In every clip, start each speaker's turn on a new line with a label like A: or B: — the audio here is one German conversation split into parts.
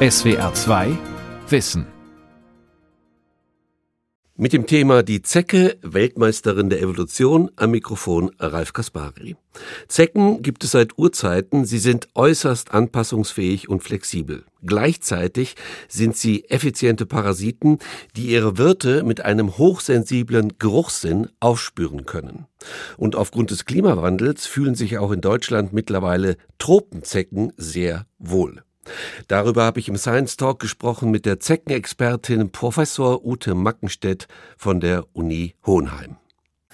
A: SWR 2 Wissen.
B: Mit dem Thema Die Zecke, Weltmeisterin der Evolution, am Mikrofon Ralf Kaspari. Zecken gibt es seit Urzeiten, sie sind äußerst anpassungsfähig und flexibel. Gleichzeitig sind sie effiziente Parasiten, die ihre Wirte mit einem hochsensiblen Geruchssinn aufspüren können. Und aufgrund des Klimawandels fühlen sich auch in Deutschland mittlerweile Tropenzecken sehr wohl. Darüber habe ich im Science Talk gesprochen mit der Zeckenexpertin Professor Ute Mackenstedt von der Uni Hohenheim.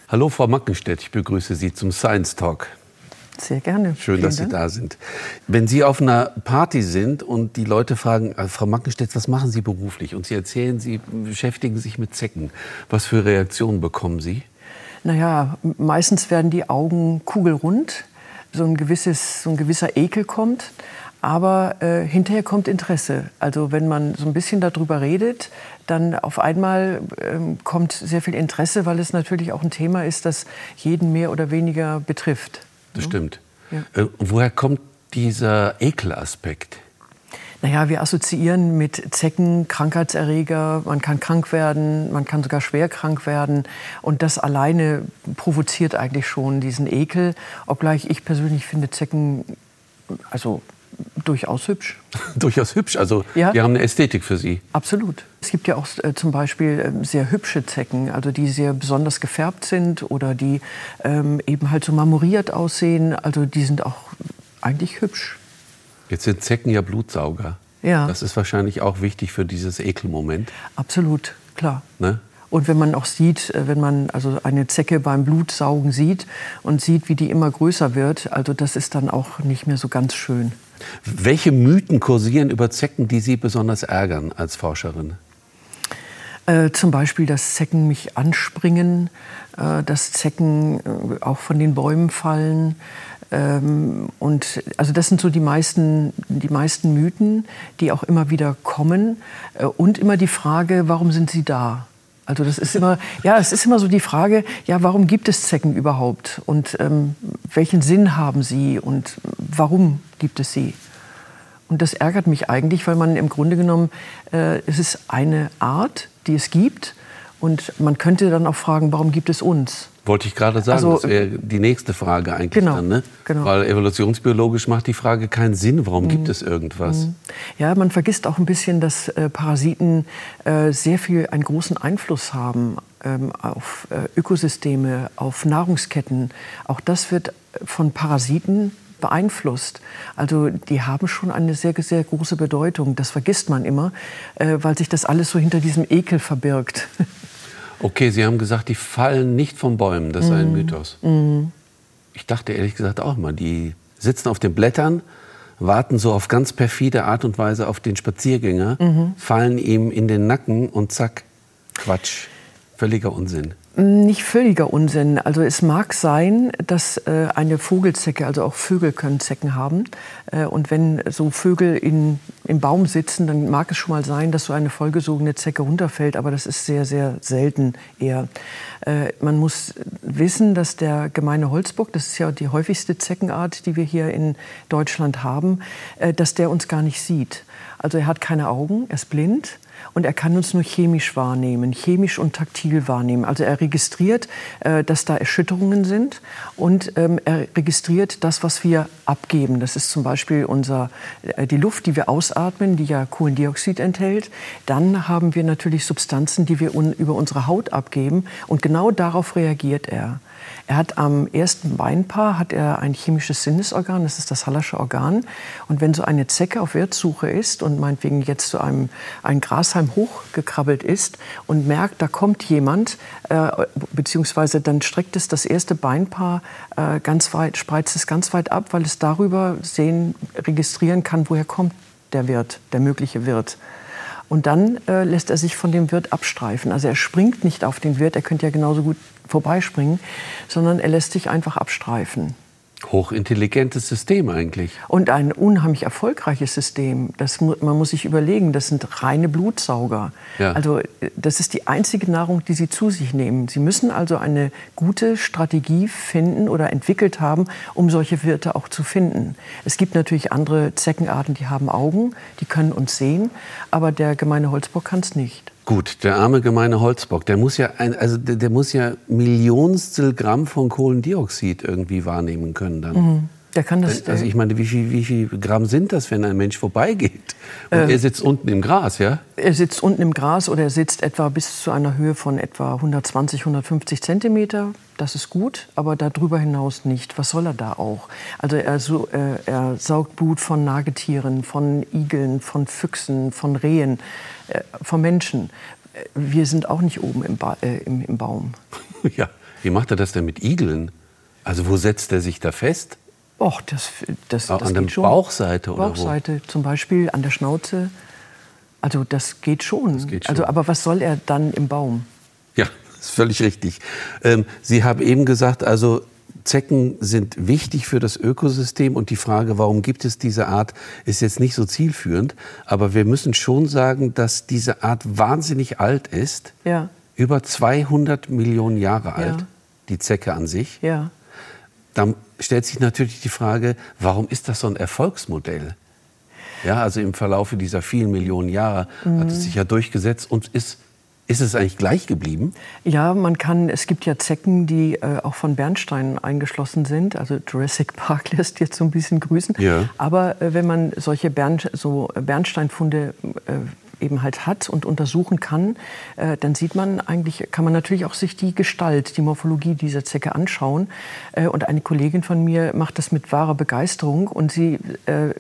B: Hallo Frau Mackenstedt, ich begrüße Sie zum Science Talk.
C: Sehr gerne.
B: Schön, Vielen dass Dank. Sie da sind. Wenn Sie auf einer Party sind und die Leute fragen, äh, Frau Mackenstedt, was machen Sie beruflich? Und Sie erzählen, Sie beschäftigen sich mit Zecken. Was für Reaktionen bekommen Sie?
C: Naja, meistens werden die Augen kugelrund. So ein, gewisses, so ein gewisser Ekel kommt. Aber äh, hinterher kommt Interesse. Also wenn man so ein bisschen darüber redet, dann auf einmal ähm, kommt sehr viel Interesse, weil es natürlich auch ein Thema ist, das jeden mehr oder weniger betrifft.
B: Das stimmt. Ja. Äh, woher kommt dieser Ekelaspekt?
C: Naja, wir assoziieren mit Zecken Krankheitserreger, man kann krank werden, man kann sogar schwer krank werden. Und das alleine provoziert eigentlich schon diesen Ekel. Obgleich ich persönlich finde Zecken, also durchaus hübsch.
B: durchaus hübsch, also ja. wir haben eine Ästhetik für Sie.
C: Absolut. Es gibt ja auch äh, zum Beispiel äh, sehr hübsche Zecken, also die sehr besonders gefärbt sind oder die ähm, eben halt so marmoriert aussehen. Also die sind auch eigentlich hübsch.
B: Jetzt sind Zecken ja Blutsauger. Ja. Das ist wahrscheinlich auch wichtig für dieses Ekelmoment.
C: Absolut, klar. Ne? Und wenn man auch sieht, äh, wenn man also eine Zecke beim Blutsaugen sieht und sieht, wie die immer größer wird, also das ist dann auch nicht mehr so ganz schön.
B: Welche Mythen kursieren über Zecken, die Sie besonders ärgern als Forscherin?
C: Äh, zum Beispiel, dass Zecken mich anspringen, äh, dass Zecken äh, auch von den Bäumen fallen. Ähm, und also das sind so die meisten, die meisten Mythen, die auch immer wieder kommen. Äh, und immer die Frage, warum sind sie da? Also das ist immer, ja, es ist immer so die Frage, ja, warum gibt es Zecken überhaupt und ähm, welchen Sinn haben sie und warum gibt es sie? Und das ärgert mich eigentlich, weil man im Grunde genommen, äh, es ist eine Art, die es gibt und man könnte dann auch fragen, warum gibt es uns?
B: Wollte ich gerade sagen, also, das wäre die nächste Frage eigentlich
C: genau,
B: dann. Ne? Genau. Weil evolutionsbiologisch macht die Frage keinen Sinn, warum mhm. gibt es irgendwas? Mhm.
C: Ja, man vergisst auch ein bisschen, dass äh, Parasiten äh, sehr viel einen großen Einfluss haben ähm, auf äh, Ökosysteme, auf Nahrungsketten. Auch das wird von Parasiten beeinflusst. Also die haben schon eine sehr, sehr große Bedeutung. Das vergisst man immer, äh, weil sich das alles so hinter diesem Ekel verbirgt.
B: Okay, Sie haben gesagt, die fallen nicht von Bäumen. Das sei ein mhm. Mythos. Mm. Ich dachte ehrlich gesagt auch mal, die sitzen auf den Blättern, warten so auf ganz perfide Art und Weise auf den Spaziergänger, mhm. fallen ihm in den Nacken und zack, Quatsch. Völliger Unsinn.
C: Nicht völliger Unsinn. Also es mag sein, dass äh, eine Vogelzecke, also auch Vögel können Zecken haben. Äh, und wenn so Vögel in, im Baum sitzen, dann mag es schon mal sein, dass so eine vollgesogene Zecke runterfällt. Aber das ist sehr, sehr selten eher. Äh, man muss wissen, dass der gemeine Holzbock, das ist ja die häufigste Zeckenart, die wir hier in Deutschland haben, äh, dass der uns gar nicht sieht. Also er hat keine Augen, er ist blind und er kann uns nur chemisch wahrnehmen, chemisch und taktil wahrnehmen. Also er registriert, äh, dass da Erschütterungen sind und ähm, er registriert das, was wir abgeben. Das ist zum Beispiel unser, äh, die Luft, die wir ausatmen, die ja Kohlendioxid enthält. Dann haben wir natürlich Substanzen, die wir über unsere Haut abgeben und genau darauf reagiert er. Er hat am ersten Beinpaar hat er ein chemisches Sinnesorgan, das ist das Hallersche Organ. Und wenn so eine Zecke auf Wirtssuche ist und meinetwegen jetzt zu einem ein Grashalm hochgekrabbelt ist und merkt, da kommt jemand, äh, beziehungsweise dann streckt es das erste Beinpaar äh, ganz weit, spreizt es ganz weit ab, weil es darüber sehen, registrieren kann, woher kommt der Wirt, der mögliche Wirt. Und dann äh, lässt er sich von dem Wirt abstreifen. Also er springt nicht auf den Wirt, er könnte ja genauso gut vorbeispringen, sondern er lässt sich einfach abstreifen.
B: Hochintelligentes System eigentlich.
C: Und ein unheimlich erfolgreiches System. Das, man muss sich überlegen, das sind reine Blutsauger. Ja. Also das ist die einzige Nahrung, die sie zu sich nehmen. Sie müssen also eine gute Strategie finden oder entwickelt haben, um solche Wirte auch zu finden. Es gibt natürlich andere Zeckenarten, die haben Augen, die können uns sehen, aber der gemeine Holzbock kann es nicht.
B: Gut, der arme gemeine Holzbock, der muss ja ein, also der, der, muss ja Millionstel Gramm von Kohlendioxid irgendwie wahrnehmen können dann. Mhm.
C: Der kann das.
B: Also ich meine, wie viel, wie viel Gramm sind das, wenn ein Mensch vorbeigeht? Und äh, er sitzt unten im Gras, ja?
C: Er sitzt unten im Gras oder er sitzt etwa bis zu einer Höhe von etwa 120, 150 Zentimeter. Das ist gut, aber darüber hinaus nicht. Was soll er da auch? Also er, so, äh, er saugt Blut von Nagetieren, von Igeln, von Füchsen, von Rehen. Äh, vom Menschen. Wir sind auch nicht oben im, ba äh, im, im Baum.
B: Ja, wie macht er das denn mit Igeln? Also wo setzt er sich da fest?
C: Och, das, das,
B: das an der Bauchseite oder
C: Bauchseite wo? zum Beispiel, an der Schnauze. Also das geht schon. Das geht also, schon. Also, aber was soll er dann im Baum?
B: Ja, ist völlig richtig. Ähm, Sie haben eben gesagt, also Zecken sind wichtig für das Ökosystem und die Frage, warum gibt es diese Art, ist jetzt nicht so zielführend. Aber wir müssen schon sagen, dass diese Art wahnsinnig alt ist. Ja. Über 200 Millionen Jahre alt, ja. die Zecke an sich. Ja. Dann stellt sich natürlich die Frage, warum ist das so ein Erfolgsmodell? Ja, also im Verlaufe dieser vielen Millionen Jahre mhm. hat es sich ja durchgesetzt und ist ist es eigentlich gleich geblieben?
C: Ja, man kann, es gibt ja Zecken, die äh, auch von Bernstein eingeschlossen sind. Also Jurassic Park lässt jetzt so ein bisschen grüßen. Ja. Aber äh, wenn man solche Bern, so Bernsteinfunde äh, eben halt hat und untersuchen kann, äh, dann sieht man eigentlich, kann man natürlich auch sich die Gestalt, die Morphologie dieser Zecke anschauen. Äh, und eine Kollegin von mir macht das mit wahrer Begeisterung und sie äh,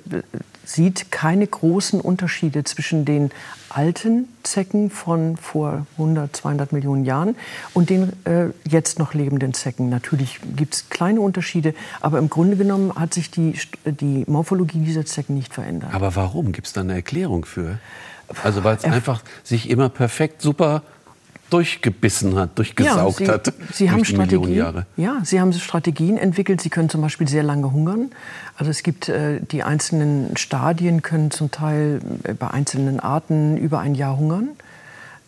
C: sieht keine großen Unterschiede zwischen den alten Zecken von vor 100, 200 Millionen Jahren und den äh, jetzt noch lebenden Zecken. Natürlich gibt es kleine Unterschiede, aber im Grunde genommen hat sich die, die Morphologie dieser Zecken nicht verändert.
B: Aber warum? Gibt es da eine Erklärung für? Also weil es einfach sich immer perfekt super durchgebissen hat, durchgesaugt ja,
C: sie,
B: hat.
C: Sie haben Strategien, Ja, Sie haben Strategien entwickelt. Sie können zum Beispiel sehr lange hungern. Also es gibt äh, die einzelnen Stadien können zum Teil äh, bei einzelnen Arten über ein Jahr hungern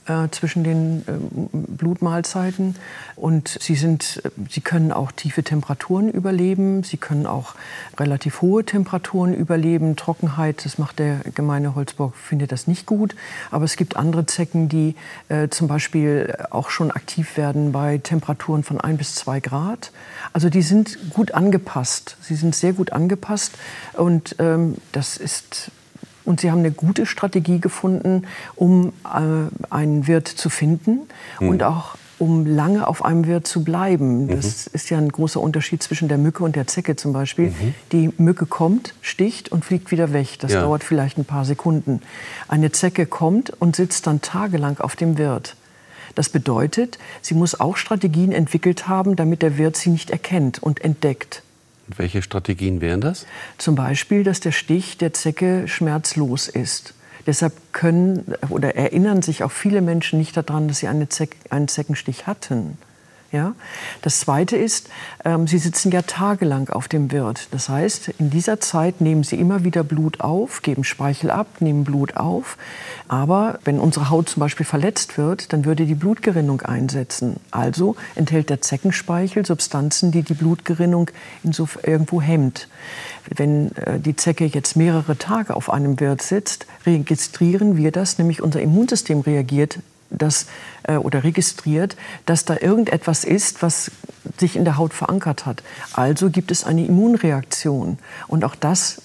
C: äh, zwischen den äh, Blutmahlzeiten. Und sie, sind, äh, sie können auch tiefe Temperaturen überleben. Sie können auch relativ hohe Temperaturen überleben. Trockenheit, das macht der gemeine Holzbock, findet das nicht gut. Aber es gibt andere Zecken, die äh, zum Beispiel auch schon aktiv werden bei Temperaturen von ein bis zwei Grad. Also die sind gut angepasst. Sie sind sehr gut angepasst. Und ähm, das ist und Sie haben eine gute Strategie gefunden, um äh, einen Wirt zu finden mhm. und auch um lange auf einem Wirt zu bleiben. Das mhm. ist ja ein großer Unterschied zwischen der Mücke und der Zecke zum Beispiel. Mhm. Die Mücke kommt, sticht und fliegt wieder weg. Das ja. dauert vielleicht ein paar Sekunden. Eine Zecke kommt und sitzt dann tagelang auf dem Wirt. Das bedeutet, sie muss auch Strategien entwickelt haben, damit der Wirt sie nicht erkennt und entdeckt.
B: Und welche Strategien wären das?
C: Zum Beispiel, dass der Stich der Zecke schmerzlos ist. Deshalb können oder erinnern sich auch viele Menschen nicht daran, dass sie eine Zeck, einen Zeckenstich hatten. Ja? Das Zweite ist, ähm, Sie sitzen ja tagelang auf dem Wirt. Das heißt, in dieser Zeit nehmen Sie immer wieder Blut auf, geben Speichel ab, nehmen Blut auf. Aber wenn unsere Haut zum Beispiel verletzt wird, dann würde die Blutgerinnung einsetzen. Also enthält der Zeckenspeichel Substanzen, die die Blutgerinnung irgendwo hemmt. Wenn äh, die Zecke jetzt mehrere Tage auf einem Wirt sitzt, registrieren wir das, nämlich unser Immunsystem reagiert das, äh, oder registriert, dass da irgendetwas ist, was sich in der Haut verankert hat. Also gibt es eine Immunreaktion. Und auch das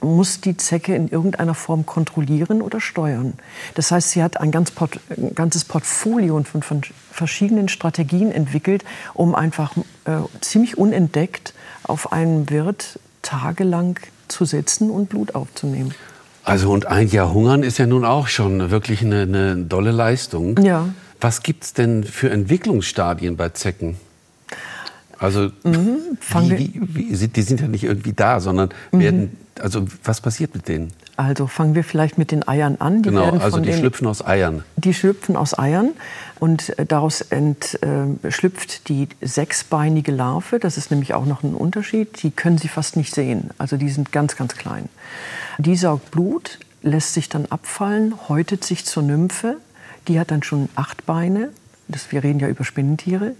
C: muss die Zecke in irgendeiner Form kontrollieren oder steuern. Das heißt, sie hat ein, ganz Port ein ganzes Portfolio von, von, verschiedenen Strategien entwickelt, um einfach äh, ziemlich unentdeckt auf einem Wirt tagelang zu sitzen und Blut aufzunehmen.
B: Also und ein Jahr hungern ist ja nun auch schon wirklich eine, eine dolle Leistung. Ja. Was gibt es denn für Entwicklungsstadien bei Zecken? Also mhm, wie, wie, wie, die sind ja nicht irgendwie da, sondern mhm. werden, also was passiert mit denen?
C: Also fangen wir vielleicht mit den Eiern an.
B: Die genau, also die den, schlüpfen aus Eiern.
C: Die schlüpfen aus Eiern und äh, daraus entschlüpft äh, die sechsbeinige Larve. Das ist nämlich auch noch ein Unterschied. Die können Sie fast nicht sehen. Also die sind ganz, ganz klein. Die saugt Blut, lässt sich dann abfallen, häutet sich zur Nymphe. Die hat dann schon acht Beine. Das, wir reden ja über Spinnentiere.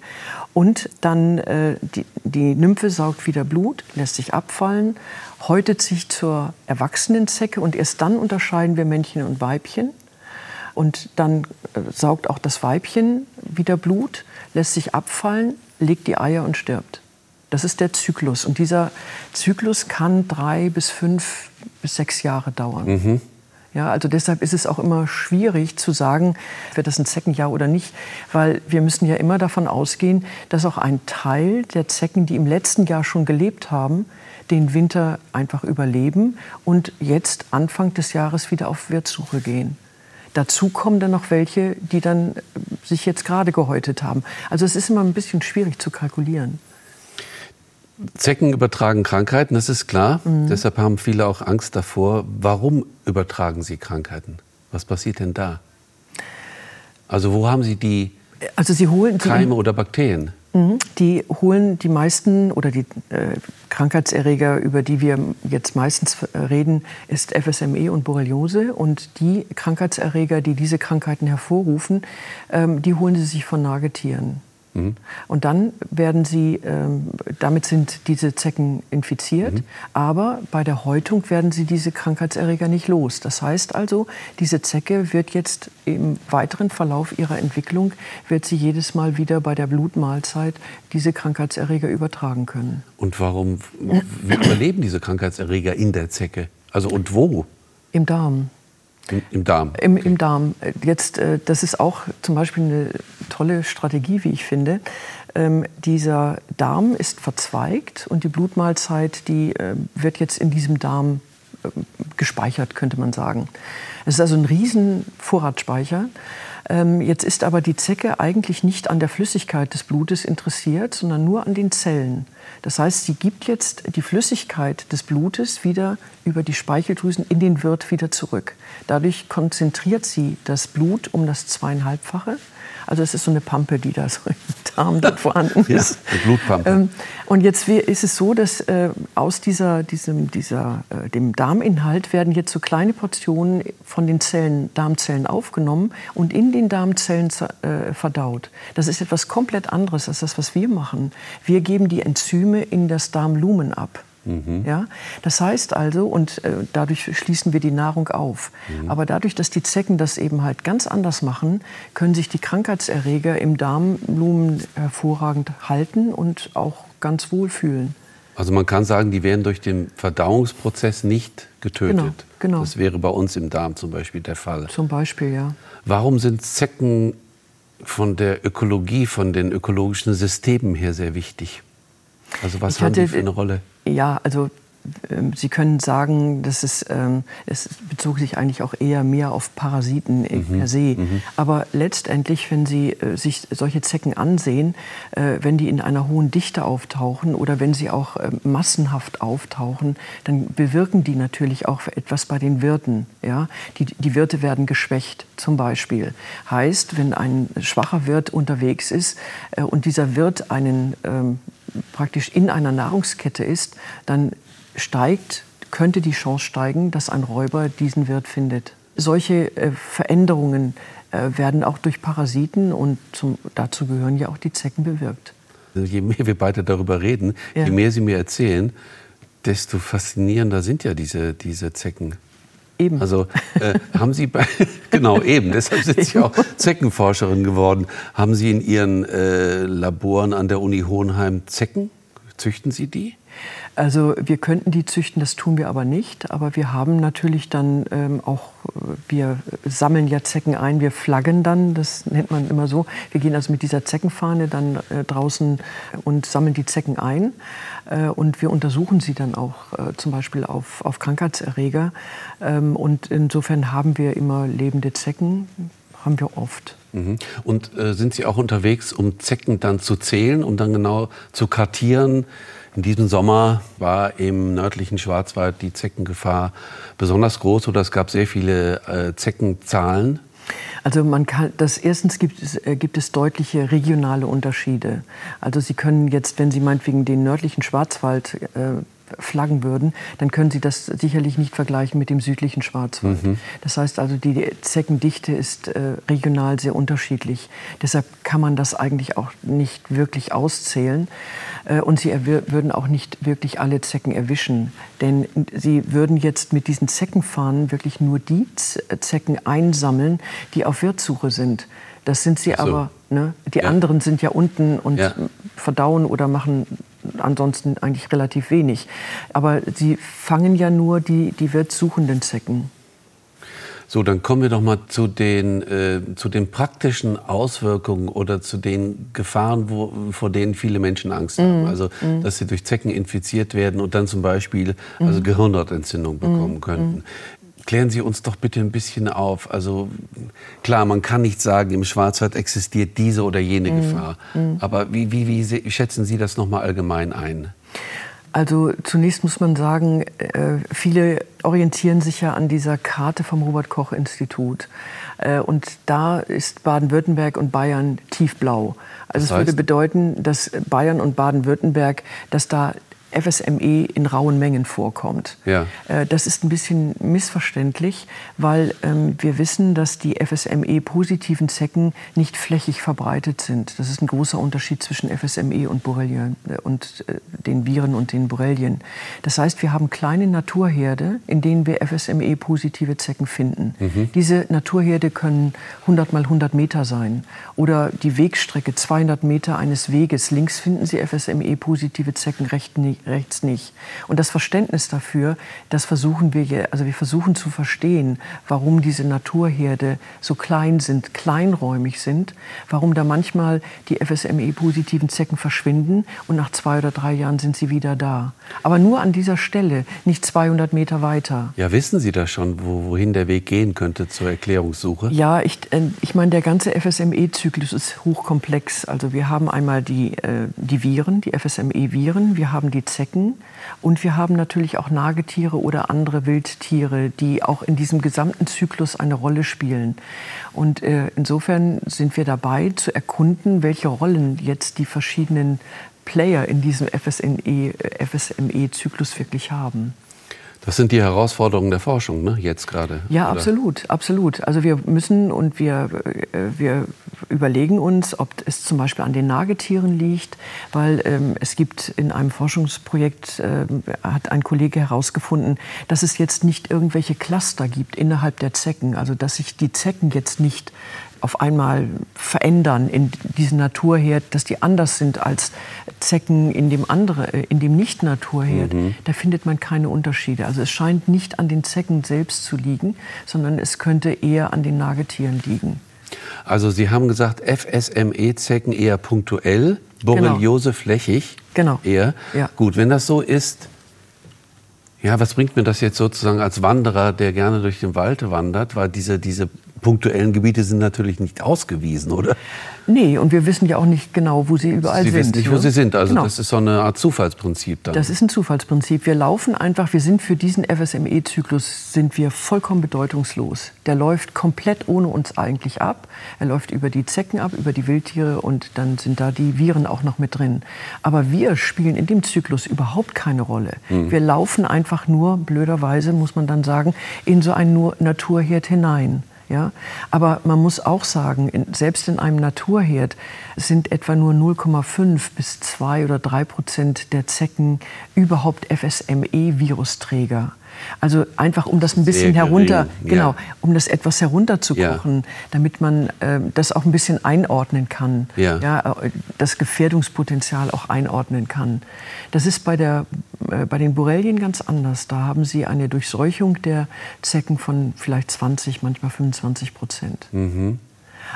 C: Und dann äh, die, die Nymphe saugt wieder Blut, lässt sich abfallen, häutet sich zur erwachsenen Zecke und erst dann unterscheiden wir Männchen und Weibchen. Und dann äh, saugt auch das Weibchen wieder Blut, lässt sich abfallen, legt die Eier und stirbt. Das ist der Zyklus. Und dieser Zyklus kann drei bis fünf bis sechs Jahre dauern. Mhm. Ja, also deshalb ist es auch immer schwierig zu sagen, wird das ein Zeckenjahr oder nicht, weil wir müssen ja immer davon ausgehen, dass auch ein Teil der Zecken, die im letzten Jahr schon gelebt haben, den Winter einfach überleben und jetzt Anfang des Jahres wieder auf Wirtssuche gehen. Dazu kommen dann noch welche, die dann sich jetzt gerade gehäutet haben. Also es ist immer ein bisschen schwierig zu kalkulieren.
B: Zecken übertragen Krankheiten, das ist klar. Mhm. Deshalb haben viele auch Angst davor. Warum übertragen sie Krankheiten? Was passiert denn da? Also wo haben Sie die
C: also sie holen
B: Keime oder Bakterien?
C: Mhm. Die holen die meisten oder die äh, Krankheitserreger, über die wir jetzt meistens äh, reden, ist FSME und Borreliose. Und die Krankheitserreger, die diese Krankheiten hervorrufen, ähm, die holen sie sich von Nagetieren. Mhm. Und dann werden sie, ähm, damit sind diese Zecken infiziert, mhm. aber bei der Häutung werden sie diese Krankheitserreger nicht los. Das heißt also, diese Zecke wird jetzt im weiteren Verlauf ihrer Entwicklung, wird sie jedes Mal wieder bei der Blutmahlzeit diese Krankheitserreger übertragen können.
B: Und warum wie überleben diese Krankheitserreger in der Zecke? Also und wo?
C: Im Darm.
B: Im, Darm.
C: Im, Im, Darm. Jetzt, äh, das ist auch zum Beispiel eine tolle Strategie, wie ich finde. Ähm, dieser Darm ist verzweigt und die Blutmahlzeit, die äh, wird jetzt in diesem Darm äh, gespeichert, könnte man sagen. Es ist also ein riesen Vorratsspeicher. Ähm, jetzt ist aber die Zecke eigentlich nicht an der Flüssigkeit des Blutes interessiert, sondern nur an den Zellen. Das heißt, sie gibt jetzt die Flüssigkeit des Blutes wieder über die Speicheldrüsen in den Wirt wieder zurück. Dadurch konzentriert sie das Blut um das zweieinhalbfache also es ist so eine Pampe, die da so im Darm dann vorhanden ist.
B: Ja, eine Blutpampe. Ähm,
C: und jetzt ist es so, dass äh, aus dieser, diesem, dieser, äh, dem Darminhalt werden jetzt so kleine Portionen von den Zellen, Darmzellen aufgenommen und in den Darmzellen äh, verdaut. Das ist etwas komplett anderes als das, was wir machen. Wir geben die Enzyme in das Darmlumen ab. Mhm. Ja? Das heißt also, und äh, dadurch schließen wir die Nahrung auf. Mhm. Aber dadurch, dass die Zecken das eben halt ganz anders machen, können sich die Krankheitserreger im Darmblumen hervorragend halten und auch ganz wohl fühlen.
B: Also man kann sagen, die werden durch den Verdauungsprozess nicht getötet. Genau, genau. Das wäre bei uns im Darm zum Beispiel der Fall.
C: Zum Beispiel, ja.
B: Warum sind Zecken von der Ökologie, von den ökologischen Systemen her sehr wichtig? Also was ich haben hatte, die für eine Rolle?
C: Ja, also Sie können sagen, dass es, ähm, es bezog sich eigentlich auch eher mehr auf Parasiten mhm. per se. Mhm. Aber letztendlich, wenn Sie äh, sich solche Zecken ansehen, äh, wenn die in einer hohen Dichte auftauchen oder wenn sie auch äh, massenhaft auftauchen, dann bewirken die natürlich auch etwas bei den Wirten. Ja? Die, die Wirte werden geschwächt zum Beispiel. Heißt, wenn ein schwacher Wirt unterwegs ist äh, und dieser Wirt einen ähm, praktisch in einer Nahrungskette ist, dann steigt, könnte die Chance steigen, dass ein Räuber diesen Wirt findet. Solche äh, Veränderungen äh, werden auch durch Parasiten und zum, dazu gehören ja auch die Zecken bewirkt.
B: Also je mehr wir beide darüber reden, ja. je mehr Sie mir erzählen, desto faszinierender sind ja diese, diese Zecken.
C: Eben.
B: Also äh, haben Sie bei, genau eben, deshalb sind Sie auch Zeckenforscherin geworden. Haben Sie in Ihren äh, Laboren an der Uni Hohenheim Zecken? Züchten Sie die?
C: Also wir könnten die züchten, das tun wir aber nicht. Aber wir haben natürlich dann ähm, auch, wir sammeln ja Zecken ein, wir flaggen dann, das nennt man immer so. Wir gehen also mit dieser Zeckenfahne dann äh, draußen und sammeln die Zecken ein. Äh, und wir untersuchen sie dann auch äh, zum Beispiel auf, auf Krankheitserreger. Ähm, und insofern haben wir immer lebende Zecken, haben wir oft.
B: Mhm. Und äh, sind Sie auch unterwegs, um Zecken dann zu zählen, um dann genau zu kartieren, In diesem Sommer war im nördlichen Schwarzwald die Zeckengefahr besonders groß oder es gab sehr viele äh, Zeckenzahlen.
C: Also man kann, das erstens gibt es, äh, gibt es deutliche regionale Unterschiede. Also Sie können jetzt, wenn Sie meinetwegen den nördlichen Schwarzwald äh, flaggen würden, dann können Sie das sicherlich nicht vergleichen mit dem südlichen Schwarzwald. Mhm. Das heißt also, die Zeckendichte ist äh, regional sehr unterschiedlich. Deshalb kann man das eigentlich auch nicht wirklich auszählen. Äh, und Sie würden auch nicht wirklich alle Zecken erwischen. Denn Sie würden jetzt mit diesen Zeckenfahnen wirklich nur die Zecken einsammeln, die auf Wirtssuche sind. Das sind sie so. aber. Ne? Die ja. anderen sind ja unten und ja. verdauen oder machen ansonsten eigentlich relativ wenig. Aber sie fangen ja nur die, die wirtssuchenden Zecken.
B: So, dann kommen wir doch mal zu den, äh, zu den praktischen Auswirkungen oder zu den Gefahren, wo, vor denen viele Menschen Angst haben. Mm, also, mm. dass sie durch Zecken infiziert werden und dann zum Beispiel also mm. Gehirnhautentzündung bekommen mm, könnten. Klären Sie uns doch bitte ein bisschen auf. Also klar, man kann nicht sagen, im Schwarzwald existiert diese oder jene mhm. Gefahr. Mhm. Aber wie, wie, wie schätzen Sie das nochmal allgemein ein?
C: Also zunächst muss man sagen, äh, viele orientieren sich ja an dieser Karte vom Robert Koch Institut. Äh, und da ist Baden-Württemberg und Bayern tiefblau. Also es würde bedeuten, dass Bayern und Baden-Württemberg, dass da FSME in rauen Mengen vorkommt. Ja. Äh, das ist ein bisschen missverständlich, weil ähm, wir wissen, dass die FSME-positiven Zecken nicht flächig verbreitet sind. Das ist ein großer Unterschied zwischen FSME und Borrelien äh, und äh, den Viren und den Borrelien. Das heißt, wir haben kleine Naturherde, in denen wir FSME-positive Zecken finden. Mhm. Diese Naturherde können 100 mal 100 Meter sein oder die Wegstrecke 200 Meter eines Weges. Links finden Sie FSME-positive Zecken, rechts nicht rechts nicht. Und das Verständnis dafür, das versuchen wir, also wir versuchen zu verstehen, warum diese Naturherde so klein sind, kleinräumig sind, warum da manchmal die FSME-positiven Zecken verschwinden und nach zwei oder drei Jahren sind sie wieder da. Aber nur an dieser Stelle, nicht 200 Meter weiter.
B: Ja, wissen Sie da schon, wohin der Weg gehen könnte zur Erklärungssuche?
C: Ja, ich, äh, ich meine, der ganze FSME-Zyklus ist hochkomplex. Also wir haben einmal die, äh, die Viren, die FSME-Viren, wir haben die Zecken. Und wir haben natürlich auch Nagetiere oder andere Wildtiere, die auch in diesem gesamten Zyklus eine Rolle spielen. Und äh, insofern sind wir dabei zu erkunden, welche Rollen jetzt die verschiedenen Player in diesem FSME-Zyklus äh, wirklich haben.
B: Das sind die Herausforderungen der Forschung, ne? jetzt gerade.
C: Ja, oder? absolut, absolut. Also wir müssen und wir, äh, wir überlegen uns, ob es zum Beispiel an den Nagetieren liegt, weil ähm, es gibt in einem Forschungsprojekt, äh, hat ein Kollege herausgefunden, dass es jetzt nicht irgendwelche Cluster gibt innerhalb der Zecken, also dass sich die Zecken jetzt nicht auf einmal verändern in diesem Naturherd, dass die anders sind als Zecken in dem andere, äh, in dem Nicht-Naturherd, mhm. da findet man keine Unterschiede. Also es scheint nicht an den Zecken selbst zu liegen, sondern es könnte eher an den Nagetieren liegen.
B: Also Sie haben gesagt, FSME-Zecken eher punktuell, Borreliose genau. flächig
C: genau.
B: eher. Ja. Gut, wenn das so ist, ja, was bringt mir das jetzt sozusagen als Wanderer, der gerne durch den Wald wandert? Weil diese, diese punktuellen Gebiete sind natürlich nicht ausgewiesen, oder?
C: Nee, und wir wissen ja auch nicht genau, wo sie überall
B: sie
C: sind.
B: Sie wissen nicht, wo ne? sie sind. Also genau. das ist so eine Art Zufallsprinzip dann.
C: Das ist ein Zufallsprinzip. Wir laufen einfach, wir sind für diesen FSME-Zyklus sind wir vollkommen bedeutungslos. Der läuft komplett ohne uns eigentlich ab. Er läuft über die Zecken ab, über die Wildtiere und dann sind da die Viren auch noch mit drin. Aber wir spielen in dem Zyklus überhaupt keine Rolle. Hm. Wir laufen einfach nur, blöderweise muss man dann sagen, in so einen Naturherd hinein. Ja? Aber man muss auch sagen, in, selbst in einem Naturherd sind etwa nur 0,5 bis 2 oder 3 Prozent der Zecken überhaupt FSME-Virusträger. Also einfach, um das ein bisschen herunter, genau, um das etwas herunterzukochen, ja. damit man äh, das auch ein bisschen einordnen kann, ja. ja. Äh, das Gefährdungspotenzial auch einordnen kann. Das ist bei, der, äh, bei den Borrelien ganz anders. Da haben sie eine Durchseuchung der Zecken von vielleicht 20, manchmal 25 Prozent. Mhm.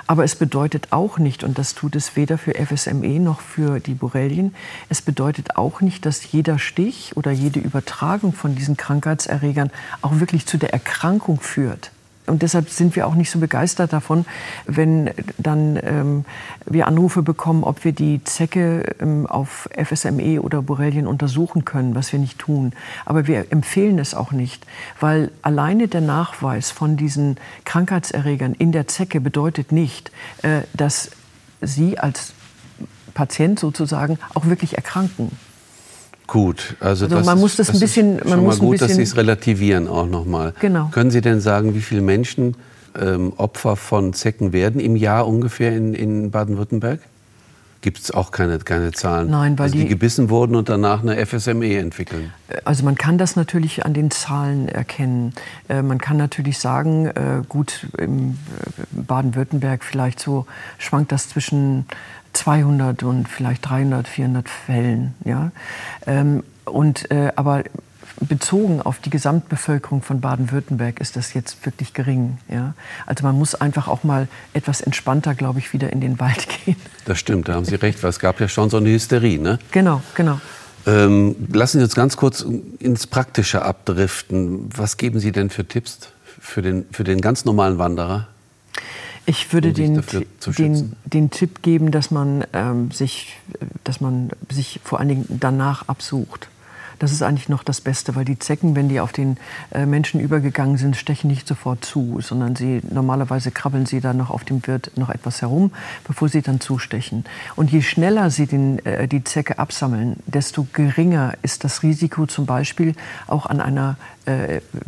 C: Aber es bedeutet auch nicht, und das tut es weder für FSME noch für die Borrelien, es bedeutet auch nicht, dass jeder Stich oder jede Übertragung von diesen Krankheitserregern auch wirklich zu der Erkrankung führt. Und deshalb sind wir auch nicht so begeistert davon, wenn dann ähm, wir Anrufe bekommen, ob wir die Zecke ähm, auf FSME oder Borrelien untersuchen können, was wir nicht tun. Aber wir empfehlen es auch nicht, weil alleine der Nachweis von diesen Krankheitserregern in der Zecke bedeutet nicht, äh, dass Sie als Patient sozusagen auch wirklich erkranken.
B: Gut, also,
C: also man muss das, das ein bisschen,
B: man schon muss mal gut, dass Sie es relativieren auch nochmal.
C: Genau.
B: Können Sie denn sagen, wie viele Menschen ähm, Opfer von Zecken werden im Jahr ungefähr in, in Baden-Württemberg? Gibt es auch keine, keine Zahlen?
C: Nein, weil
B: also
C: die,
B: die gebissen wurden und danach eine FSME entwickeln.
C: Also man kann das natürlich an den Zahlen erkennen. Äh, man kann natürlich sagen, äh, gut, im äh, Baden-Württemberg vielleicht so schwankt das zwischen 200 und vielleicht 300, 400 Fällen. Ja? Ähm, und, äh, aber bezogen auf die Gesamtbevölkerung von Baden-Württemberg ist das jetzt wirklich gering. Ja? Also man muss einfach auch mal etwas entspannter, glaube ich, wieder in den Wald gehen.
B: Das stimmt, da haben Sie recht, weil es gab ja schon so eine Hysterie. Ne?
C: Genau, genau.
B: Ähm, lassen Sie uns ganz kurz ins Praktische abdriften. Was geben Sie denn für Tipps für den, für den ganz normalen Wanderer?
C: Ich würde den, den, den, Tipp geben, dass man, ähm, sich, dass man sich vor allen Dingen danach absucht. Das ist eigentlich noch das Beste, weil die Zecken, wenn die auf den äh, Menschen übergegangen sind, stechen nicht sofort zu, sondern sie normalerweise krabbeln sie dann noch auf dem Wirt noch etwas herum, bevor sie dann zustechen. Und je schneller sie den, äh, die Zecke absammeln, desto geringer ist das Risiko zum Beispiel auch an einer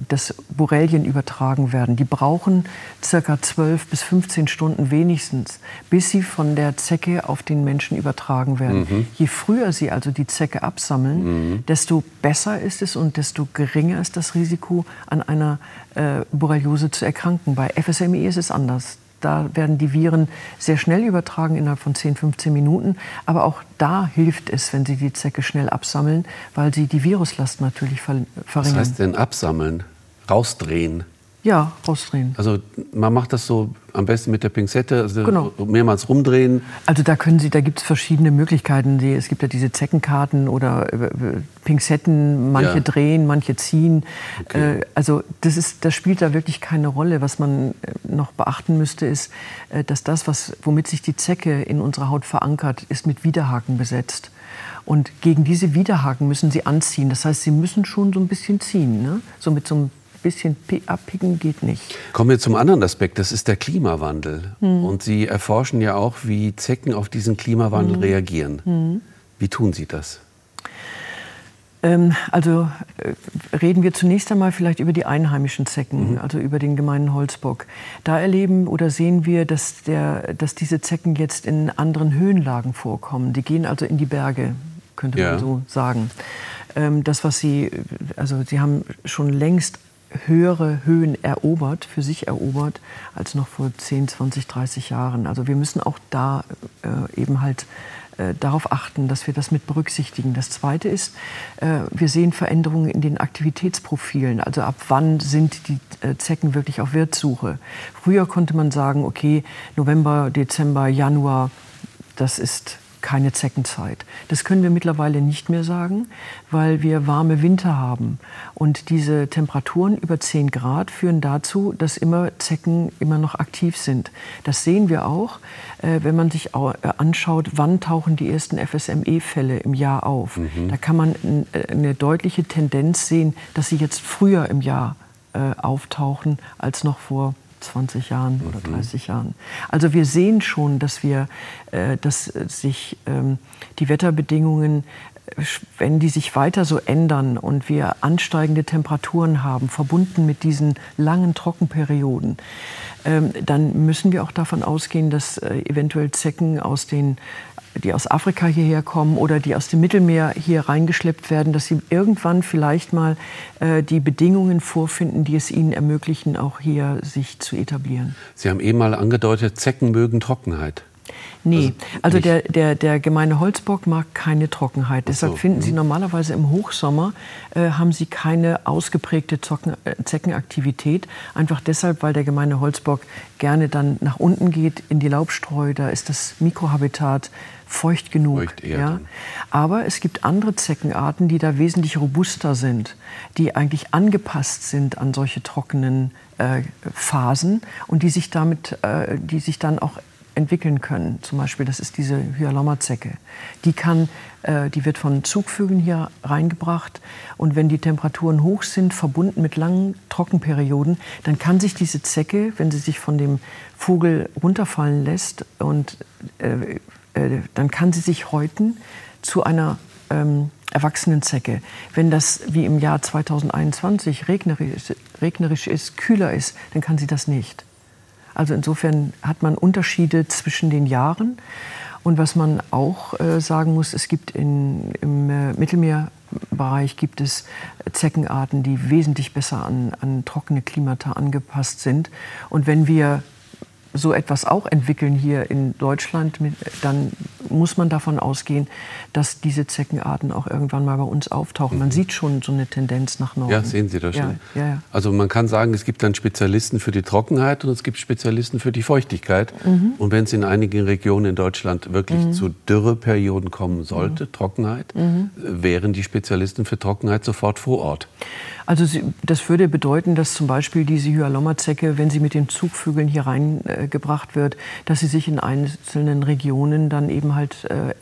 C: dass Borrelien übertragen werden. Die brauchen circa 12 bis 15 Stunden wenigstens, bis sie von der Zecke auf den Menschen übertragen werden. Mhm. Je früher sie also die Zecke absammeln, mhm. desto besser ist es und desto geringer ist das Risiko, an einer äh, Borreliose zu erkranken. Bei FSME ist es anders. Da werden die Viren sehr schnell übertragen, innerhalb von 10, 15 Minuten. Aber auch da hilft es, wenn Sie die Zecke schnell absammeln, weil Sie die Viruslast natürlich verringern. Was
B: heißt denn absammeln? Rausdrehen?
C: Ja, rausdrehen.
B: Also man macht das so am besten mit der Pinzette, also genau. mehrmals rumdrehen.
C: Also da können Sie, da gibt es verschiedene Möglichkeiten. Es gibt ja diese Zeckenkarten oder äh, Pinzetten, manche ja. drehen, manche ziehen. Okay. Äh, also das, ist, das spielt da wirklich keine Rolle. Was man äh, noch beachten müsste, ist, dass das, was, womit sich die Zecke in unserer Haut verankert, ist mit Widerhaken besetzt. Und gegen diese Widerhaken müssen Sie anziehen. Das heißt, Sie müssen schon so ein bisschen ziehen, ne? so mit so einem bisschen abpicken geht nicht.
B: Kommen wir zum anderen Aspekt, das ist der Klimawandel. Hm. Und Sie erforschen ja auch, wie Zecken auf diesen Klimawandel hm. reagieren. Hm. Wie tun Sie das?
C: Ähm, also äh, reden wir zunächst einmal vielleicht über die einheimischen Zecken, mhm. also über den gemeinen Holzbock. Da erleben oder sehen wir, dass, der, dass diese Zecken jetzt in anderen Höhenlagen vorkommen. Die gehen also in die Berge, könnte ja. man so sagen. Ähm, das, was sie, also sie haben schon längst höhere Höhen erobert, für sich erobert, als noch vor 10, 20, 30 Jahren. Also wir müssen auch da äh, eben halt äh, darauf achten, dass wir das mit berücksichtigen. Das Zweite ist, äh, wir sehen Veränderungen in den Aktivitätsprofilen. Also ab wann sind die äh, Zecken wirklich auf Wirtssuche? Früher konnte man sagen, okay, November, Dezember, Januar, das ist keine Zeckenzeit. Das können wir mittlerweile nicht mehr sagen, weil wir warme Winter haben. Und diese Temperaturen über 10 Grad führen dazu, dass immer Zecken immer noch aktiv sind. Das sehen wir auch, äh, wenn man sich äh, anschaut, wann tauchen die ersten FSME-Fälle im Jahr auf. Mhm. Da kann man äh, eine deutliche Tendenz sehen, dass sie jetzt früher im Jahr auftauchen als noch vor 20 Jahren oder 30 mhm. Jahren. Also wir sehen schon, dass wir, äh, dass sich ähm, die Wetterbedingungen äh, wenn die sich weiter so ändern und wir ansteigende Temperaturen haben, verbunden mit diesen langen Trockenperioden, ähm, dann müssen wir auch davon ausgehen, dass äh, eventuell Zecken aus den die aus Afrika hierher kommen oder die aus dem Mittelmeer hier reingeschleppt werden, dass sie irgendwann vielleicht mal äh, die Bedingungen vorfinden, die es ihnen ermöglichen, auch hier sich zu etablieren.
B: Sie haben eben mal angedeutet, Zecken mögen Trockenheit.
C: Nee, also, also der, der, der gemeine Holzbock mag keine Trockenheit. Deshalb so, finden Sie mhm. normalerweise im Hochsommer, äh, haben Sie keine ausgeprägte Zocken, äh, Zeckenaktivität. Einfach deshalb, weil der gemeine Holzbock gerne dann nach unten geht in die Laubstreu. Da ist das Mikrohabitat feucht genug. Feucht ja. Aber es gibt andere Zeckenarten, die da wesentlich robuster sind, die eigentlich angepasst sind an solche trockenen äh, Phasen und die sich damit, äh, die sich dann auch entwickeln können. Zum Beispiel, das ist diese Hyalomma-Zecke. Die, kann, äh, die wird von Zugvögeln hier reingebracht. Und wenn die Temperaturen hoch sind, verbunden mit langen Trockenperioden, dann kann sich diese Zecke, wenn sie sich von dem Vogel runterfallen lässt, und, äh, äh, dann kann sie sich häuten zu einer ähm, erwachsenen Zecke. Wenn das wie im Jahr 2021 regnerisch, regnerisch ist, kühler ist, dann kann sie das nicht. Also insofern hat man Unterschiede zwischen den Jahren. Und was man auch äh, sagen muss, es gibt in, im äh, Mittelmeerbereich gibt es Zeckenarten, die wesentlich besser an, an trockene Klimata angepasst sind. Und wenn wir so etwas auch entwickeln hier in Deutschland, dann muss man davon ausgehen, dass diese Zeckenarten auch irgendwann mal bei uns auftauchen. Man mhm. sieht schon so eine Tendenz nach Norden.
B: Ja, sehen Sie das schon. Ja, ja, Also man kann sagen, es gibt dann Spezialisten für die Trockenheit und es gibt Spezialisten für die Feuchtigkeit. Mhm. Und wenn es in einigen Regionen in Deutschland wirklich mhm. zu Dürreperioden kommen sollte, mhm. Trockenheit, mhm. wären die Spezialisten für Trockenheit sofort vor Ort.
C: Also das würde bedeuten, dass zum Beispiel diese Hyalomma-Zecke, wenn sie mit den Zugvögeln hier reingebracht äh, wird, dass sie sich in einzelnen Regionen dann eben halt äh,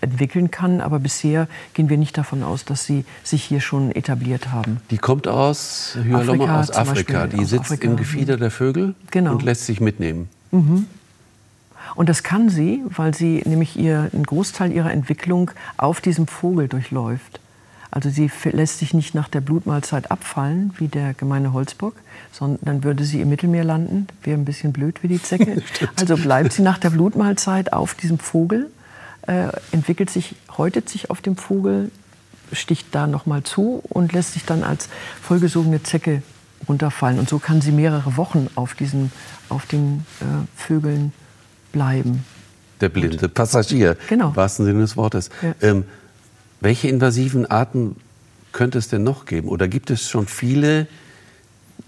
C: entwickeln kann. Aber bisher gehen wir nicht davon aus, dass sie sich hier schon etabliert haben.
B: Die kommt aus Hyalomma Afrika, aus Afrika. Die aus sitzt Afrika. im Gefieder der Vögel genau. und lässt sich mitnehmen. Mhm.
C: Und das kann sie, weil sie nämlich ihr, einen Großteil ihrer Entwicklung auf diesem Vogel durchläuft. Also sie lässt sich nicht nach der Blutmahlzeit abfallen, wie der gemeine Holzbock, sondern dann würde sie im Mittelmeer landen. Wäre ein bisschen blöd wie die Zecke. also bleibt sie nach der Blutmahlzeit auf diesem Vogel, äh, entwickelt sich, häutet sich auf dem Vogel, sticht da nochmal zu und lässt sich dann als vollgesogene Zecke runterfallen. Und so kann sie mehrere Wochen auf, diesen, auf den äh, Vögeln bleiben.
B: Der blinde Passagier, genau. im wahrsten Sinne des Wortes. Ja. Ähm, welche invasiven Arten könnte es denn noch geben? Oder gibt es schon viele,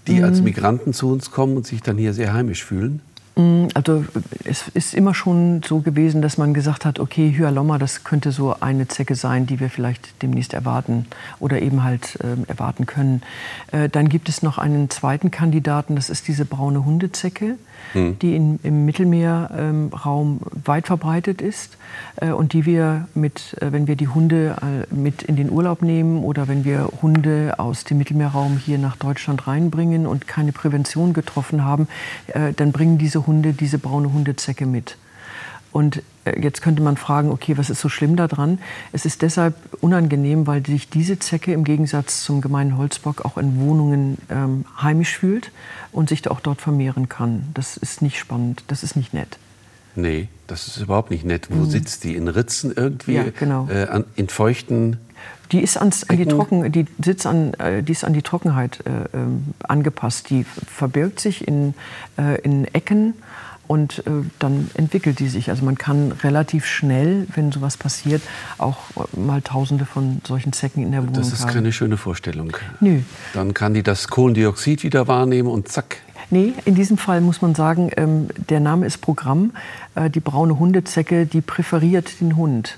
B: die als mhm. Migranten zu uns kommen und sich dann hier sehr heimisch fühlen?
C: Mm, also es ist immer schon so gewesen, dass man gesagt hat, okay, Hyalomma, das könnte so eine Zecke sein, die wir vielleicht demnächst erwarten oder eben halt äh, erwarten können. Äh, dann gibt es noch einen zweiten Kandidaten, das ist diese braune Hundezecke, hm. die in, im Mittelmeerraum ähm, weit verbreitet ist äh, und die wir mit, äh, wenn wir die Hunde äh, mit in den Urlaub nehmen oder wenn wir Hunde aus dem Mittelmeerraum hier nach Deutschland reinbringen und keine Prävention getroffen haben, äh, dann bringen diese Hunde diese braune Hundezecke mit. Und äh, jetzt könnte man fragen, okay, was ist so schlimm daran? Es ist deshalb unangenehm, weil sich diese Zecke im Gegensatz zum gemeinen Holzbock auch in Wohnungen ähm, heimisch fühlt und sich auch dort vermehren kann. Das ist nicht spannend, das ist nicht nett.
B: Nee, das ist überhaupt nicht nett. Wo mhm. sitzt die? In Ritzen irgendwie? Ja,
C: genau.
B: Äh, an, in feuchten
C: die ist, ans, an die, Trocken, die, sitzt an, äh, die ist an die Trockenheit äh, ähm, angepasst. Die verbirgt sich in, äh, in Ecken und äh, dann entwickelt die sich. Also man kann relativ schnell, wenn sowas passiert, auch mal Tausende von solchen Zecken in der Wohnung haben.
B: Das ist
C: haben.
B: keine schöne Vorstellung. Nö. Dann kann die das Kohlendioxid wieder wahrnehmen und zack.
C: Nee, in diesem Fall muss man sagen, ähm, der Name ist Programm. Äh, die braune Hundezecke, die präferiert den Hund.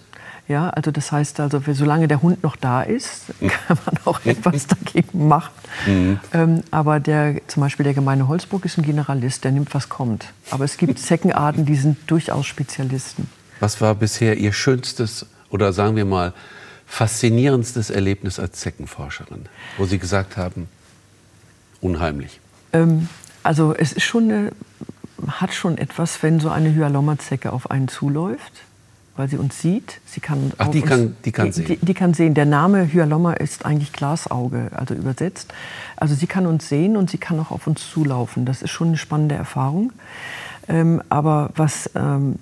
C: Ja, also das heißt also, solange der Hund noch da ist, hm. kann man auch etwas dagegen machen. Mhm. Ähm, aber der, zum Beispiel der gemeine Holzburg ist ein Generalist, der nimmt, was kommt. Aber es gibt Zeckenarten, die sind durchaus Spezialisten.
B: Was war bisher Ihr schönstes oder sagen wir mal faszinierendstes Erlebnis als Zeckenforscherin, wo Sie gesagt haben, unheimlich? Ähm,
C: also es ist schon eine, hat schon etwas, wenn so eine Hyalomma-Zecke auf einen zuläuft weil sie uns sieht. Sie kann
B: Ach, die, uns, kann, die kann sehen.
C: Die, die, kann sehen. Der Name Hyalomma ist eigentlich Glasauge, also übersetzt. Also sie kann uns sehen und sie kann auch auf uns zulaufen. Das ist schon eine spannende Erfahrung. Ähm, aber was ähm,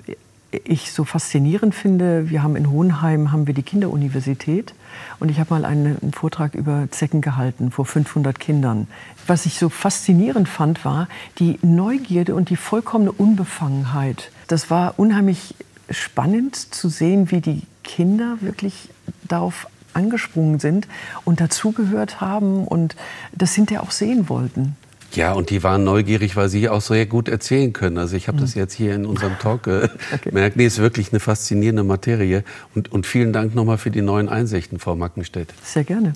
C: ich so faszinierend finde, wir haben in Hohenheim haben wir die Kinderuniversität und ich habe mal einen, einen, Vortrag über Zecken gehalten vor 500 Kindern. Was ich so faszinierend fand, war die Neugierde und die vollkommene Unbefangenheit. Das war unheimlich spannend zu sehen, wie die Kinder wirklich darauf angesprungen sind und dazugehört haben und das hinterher auch sehen wollten.
B: Ja, und die waren neugierig, weil sie auch sehr gut erzählen können. Also ich habe das hm. jetzt hier in unserem Talk äh, okay. gemerkt. Nee, ist wirklich eine faszinierende Materie. Und, und vielen Dank nochmal für die neuen Einsichten, Frau Mackenstedt.
C: Sehr gerne.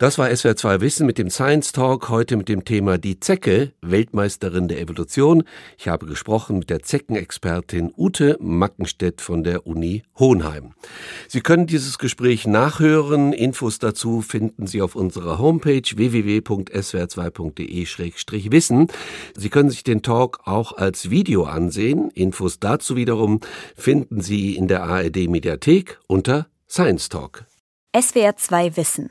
B: Das war SWR 2 Wissen mit dem Science Talk, heute mit dem Thema Die Zecke, Weltmeisterin der Evolution. Ich habe gesprochen mit der Zeckenexpertin Ute Mackenstedt von der Uni Hohenheim. Sie können dieses Gespräch nachhören. Infos dazu finden Sie auf unserer Homepage www.swr2.de-wissen. Sie können sich den Talk auch als Video ansehen. Infos dazu wiederum finden Sie in der ARD Mediathek unter Science Talk.
D: SWR 2 Wissen